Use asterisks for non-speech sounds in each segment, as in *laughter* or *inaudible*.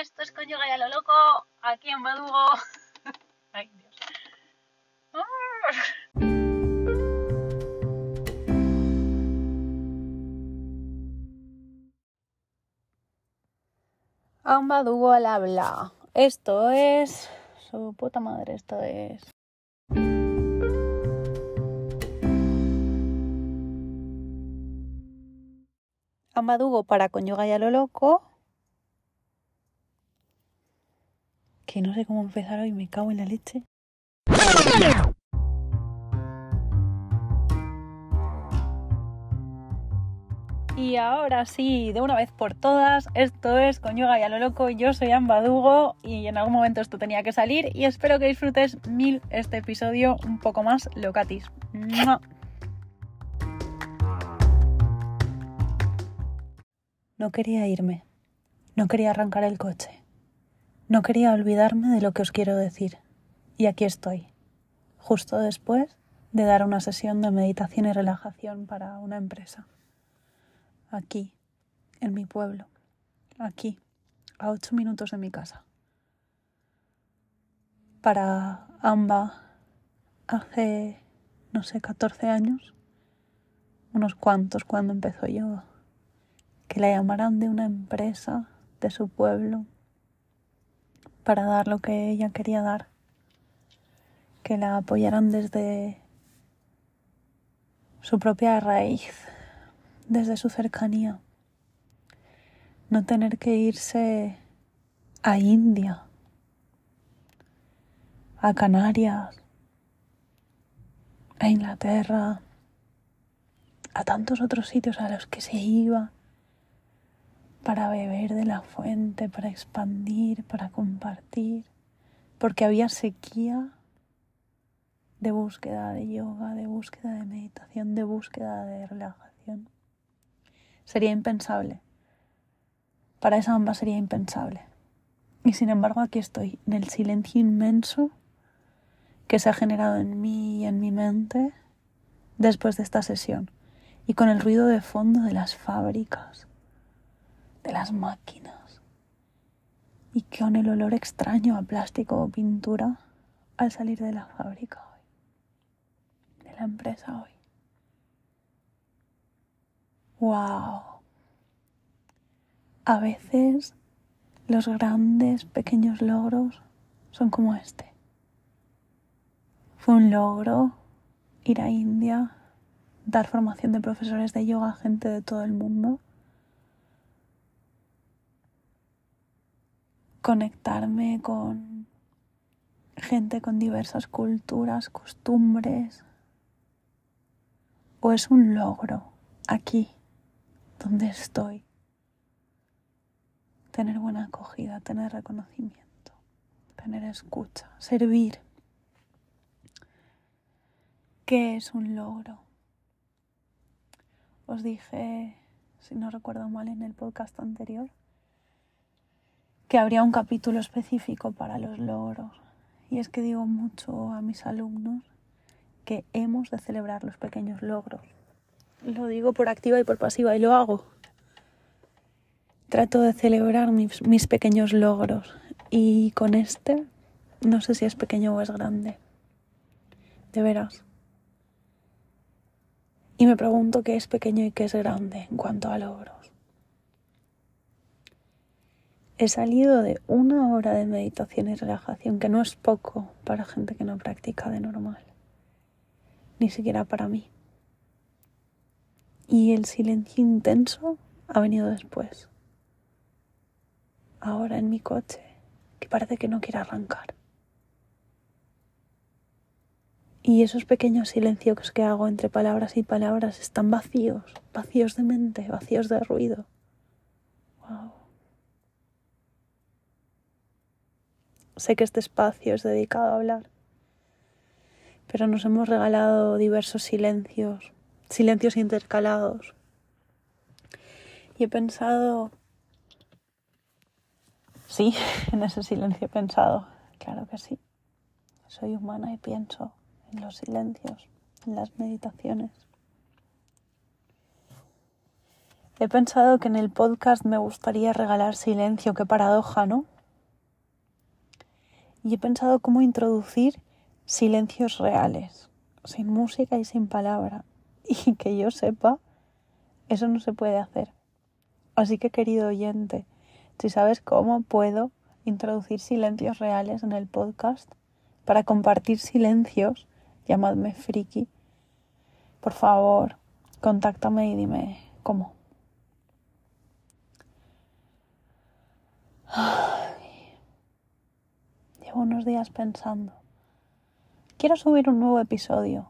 esto es Conyuga y a lo loco, aquí en Badugo. *laughs* Ay, Dios. A Badugo al habla. Esto es... Su puta madre, esto es... Amadugo para Conyuga y a lo loco. Que no sé cómo empezar hoy, me cago en la leche. Y ahora sí, de una vez por todas, esto es Conyuga y a lo loco, yo soy Ambadugo y en algún momento esto tenía que salir y espero que disfrutes mil este episodio un poco más locatis. No quería irme, no quería arrancar el coche, no quería olvidarme de lo que os quiero decir. Y aquí estoy, justo después de dar una sesión de meditación y relajación para una empresa. Aquí, en mi pueblo, aquí, a ocho minutos de mi casa. Para Amba, hace, no sé, 14 años, unos cuantos cuando empezó yo que la llamaran de una empresa de su pueblo para dar lo que ella quería dar, que la apoyaran desde su propia raíz, desde su cercanía, no tener que irse a India, a Canarias, a Inglaterra, a tantos otros sitios a los que se iba para beber de la fuente, para expandir, para compartir, porque había sequía de búsqueda de yoga, de búsqueda de meditación, de búsqueda de relajación. Sería impensable. Para esa ambas sería impensable. Y sin embargo aquí estoy, en el silencio inmenso que se ha generado en mí y en mi mente después de esta sesión, y con el ruido de fondo de las fábricas, de las máquinas y con el olor extraño a plástico o pintura al salir de la fábrica hoy, de la empresa hoy. ¡Wow! A veces los grandes, pequeños logros son como este. Fue un logro ir a India, dar formación de profesores de yoga a gente de todo el mundo conectarme con gente con diversas culturas, costumbres, o es un logro aquí, donde estoy, tener buena acogida, tener reconocimiento, tener escucha, servir. ¿Qué es un logro? Os dije, si no recuerdo mal, en el podcast anterior, que habría un capítulo específico para los logros. Y es que digo mucho a mis alumnos que hemos de celebrar los pequeños logros. Lo digo por activa y por pasiva y lo hago. Trato de celebrar mis, mis pequeños logros y con este no sé si es pequeño o es grande. De veras. Y me pregunto qué es pequeño y qué es grande en cuanto a logros. He salido de una hora de meditación y relajación, que no es poco para gente que no practica de normal, ni siquiera para mí. Y el silencio intenso ha venido después. Ahora en mi coche, que parece que no quiere arrancar. Y esos pequeños silencios que hago entre palabras y palabras están vacíos, vacíos de mente, vacíos de ruido. Wow. Sé que este espacio es dedicado a hablar, pero nos hemos regalado diversos silencios, silencios intercalados. Y he pensado, sí, *laughs* en ese silencio he pensado, claro que sí. Soy humana y pienso en los silencios, en las meditaciones. He pensado que en el podcast me gustaría regalar silencio, qué paradoja, ¿no? Y he pensado cómo introducir silencios reales, sin música y sin palabra. *laughs* Y que yo sepa, eso no se puede hacer. Así que querido oyente, si sabes cómo puedo introducir silencios reales en el podcast para compartir silencios, llamadme friki, por favor, contáctame y dime cómo. *sighs* Llevo unos días pensando. Quiero subir un nuevo episodio.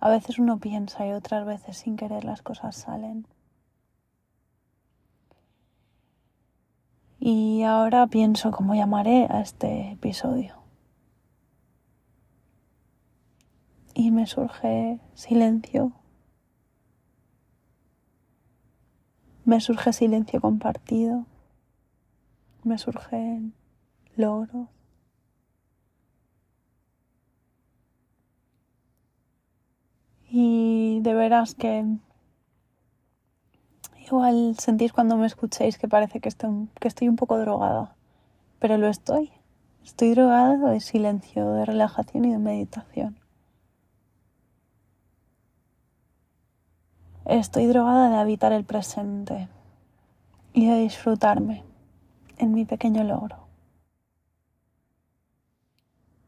A veces uno piensa y otras veces sin querer las cosas salen. Y ahora pienso cómo llamaré a este episodio. Y me surge silencio. Me surge silencio compartido. Me surgen logros. Y de veras que igual sentís cuando me escuchéis que parece que estoy, que estoy un poco drogada, pero lo estoy. Estoy drogada de silencio, de relajación y de meditación. Estoy drogada de habitar el presente y de disfrutarme en mi pequeño logro.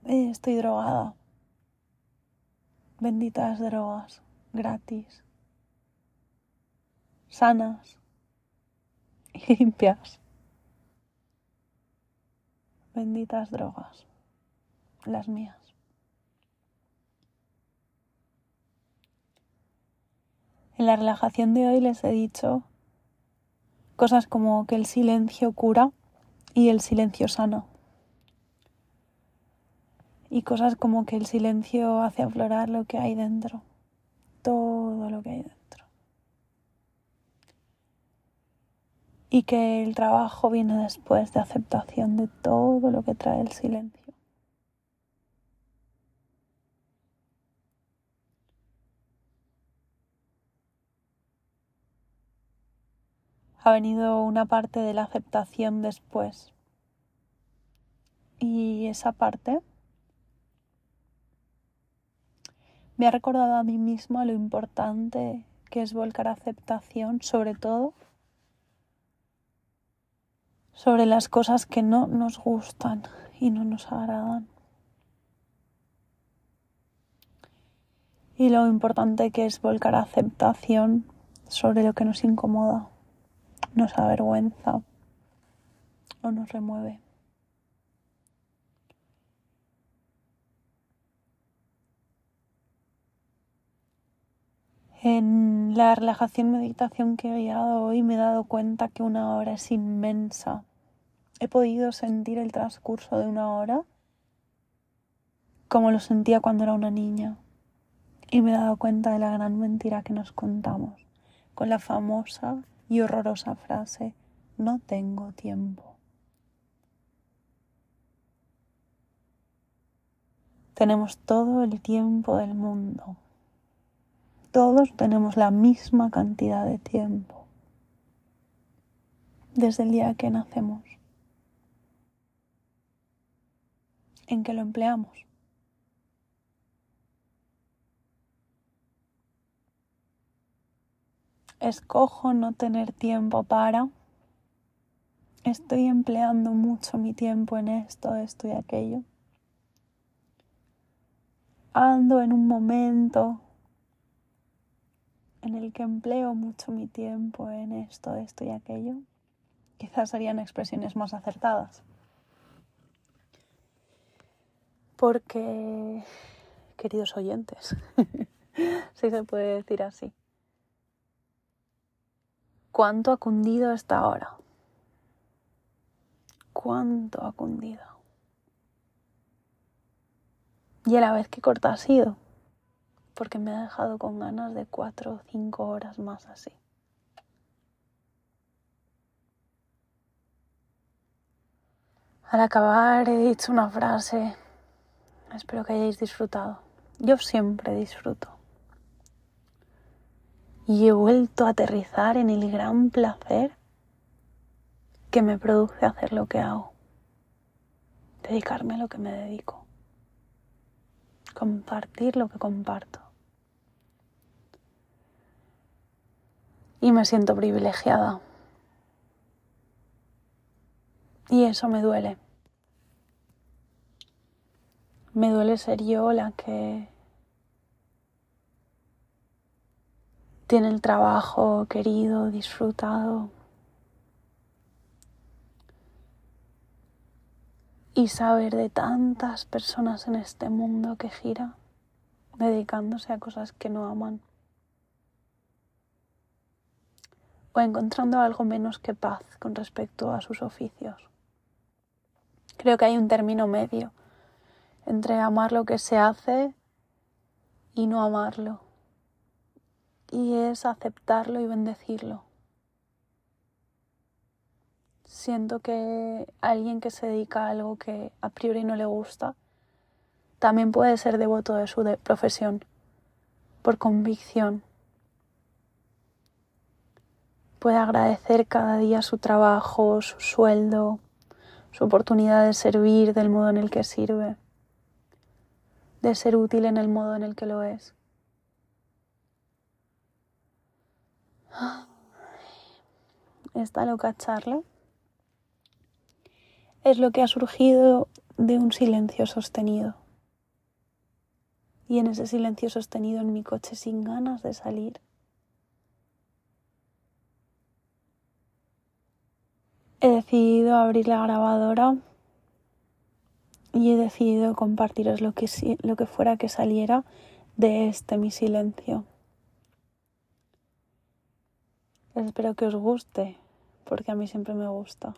Estoy drogada benditas drogas gratis, sanas y *laughs* limpias. Benditas drogas, las mías. En la relajación de hoy les he dicho cosas como que el silencio cura y el silencio sana y cosas como que el silencio hace aflorar lo que hay dentro, todo lo que hay dentro. Y que el trabajo viene después de aceptación de todo lo que trae el silencio. Ha venido una parte de la aceptación después. Y esa parte me ha recordado a mí misma lo importante que es volcar aceptación, sobre todo sobre las cosas que no nos gustan y no nos agradan. Y lo importante que es volcar aceptación sobre lo que nos incomoda, nos avergüenza o nos remueve. En la relajación meditación que he guiado hoy me he dado cuenta que una hora es inmensa. He podido sentir el transcurso de una hora como lo sentía cuando era una niña. Y me he dado cuenta de la gran mentira que nos contamos con la famosa y horrorosa frase no tengo tiempo. Tenemos todo el tiempo del mundo todos tenemos la misma cantidad de tiempo desde el día que nacemos. ¿En qué lo empleamos? Escojo no tener tiempo para. Estoy empleando mucho mi tiempo en esto, esto y aquello. Ando en un momento en el que empleo mucho mi tiempo en esto, esto y aquello, quizás serían expresiones más acertadas. Porque, queridos oyentes, *laughs* si se puede decir así, ¿cuánto ha cundido esta hora? ¿Cuánto ha cundido? Y a la vez que corta ha sido porque me ha dejado con ganas de cuatro o cinco horas más así. Al acabar he dicho una frase, espero que hayáis disfrutado. Yo siempre disfruto. y he vuelto a aterrizar en el gran placer que me produce hacer lo que hago, dedicarme a lo que me dedico, compartir lo que comparto. Y me siento privilegiada. Y eso me duele. Me duele ser yo la que tiene el trabajo querido, disfrutado. Y saber de tantas personas en este mundo que gira dedicándose a cosas que no aman. O encontrando algo menos que paz con respecto a sus oficios. Creo que hay un término medio entre amar lo que se hace y no amarlo y es aceptarlo y bendecirlo. Siento que alguien que se dedica a algo que a priori no le gusta también puede ser devoto de su profesión, por convicción. Puede agradecer cada día su trabajo, su sueldo, su oportunidad de servir del modo en el que sirve, de ser útil en el modo en el que lo es. *gasps* Esta loca charla es lo que ha surgido de un silencio sostenido. Y en ese silencio sostenido en mi coche sin ganas de salir, he decidido abrir la grabadora y he decidido compartiros lo que, lo que fuera que saliera de este mi silencio. Espero que os guste, porque a mí siempre me gusta.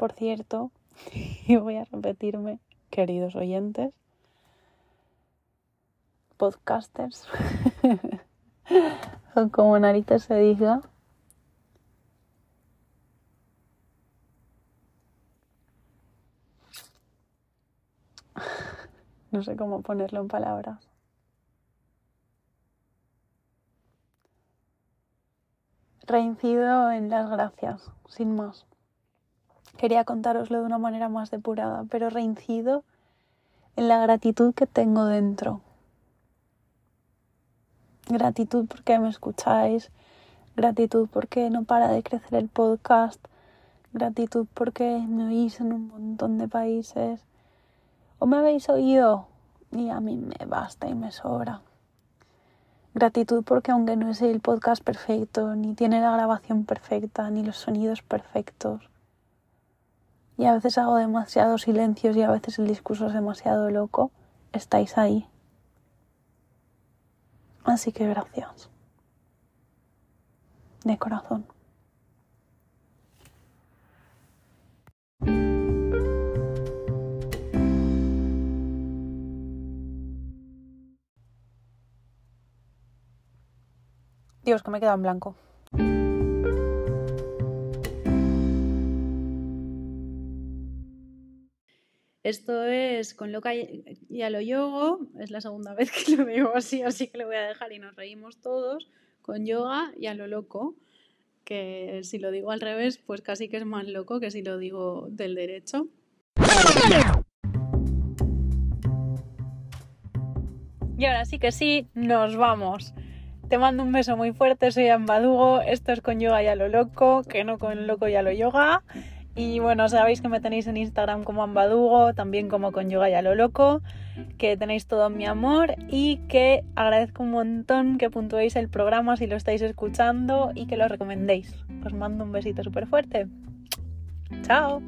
Por cierto, *laughs* y voy a repetirme, queridos oyentes, podcasters, *laughs* o como narices se diga, *laughs* no sé cómo ponerlo en palabras. reincido en las gracias, sin más. Quería contároslo de una manera más depurada, pero reincido en la gratitud que tengo dentro. Gratitud porque me escucháis, gratitud porque no para de crecer el podcast, gratitud porque me oís en un montón de países o me habéis oído y a mí me basta y me sobra. Gratitud porque aunque no es el podcast perfecto, ni tiene la grabación perfecta, ni los sonidos perfectos, y a veces hago demasiados silencios y a veces el discurso es demasiado loco, estáis ahí. Así que gracias. De corazón. Dios, que me he quedado en blanco. Esto es con loca y a lo yoga, es la segunda *laughs* vez que lo digo así, así que lo voy a dejar y nos reímos todos, con yoga y a lo loco, que si lo digo al revés, pues casi que es más loco que si lo digo del derecho. Y ahora sí que sí, nos vamos. Te mando un beso muy fuerte, soy Ambadugo, esto es con yoga y a lo loco, que no con loco y a lo yoga. Y bueno, sabéis que me tenéis en Instagram como Ambadugo, también como con yoga y a lo loco, que tenéis todo mi amor y que agradezco un montón que puntuéis el programa si lo estáis escuchando y que lo recomendéis. Os mando un besito súper fuerte. Chao.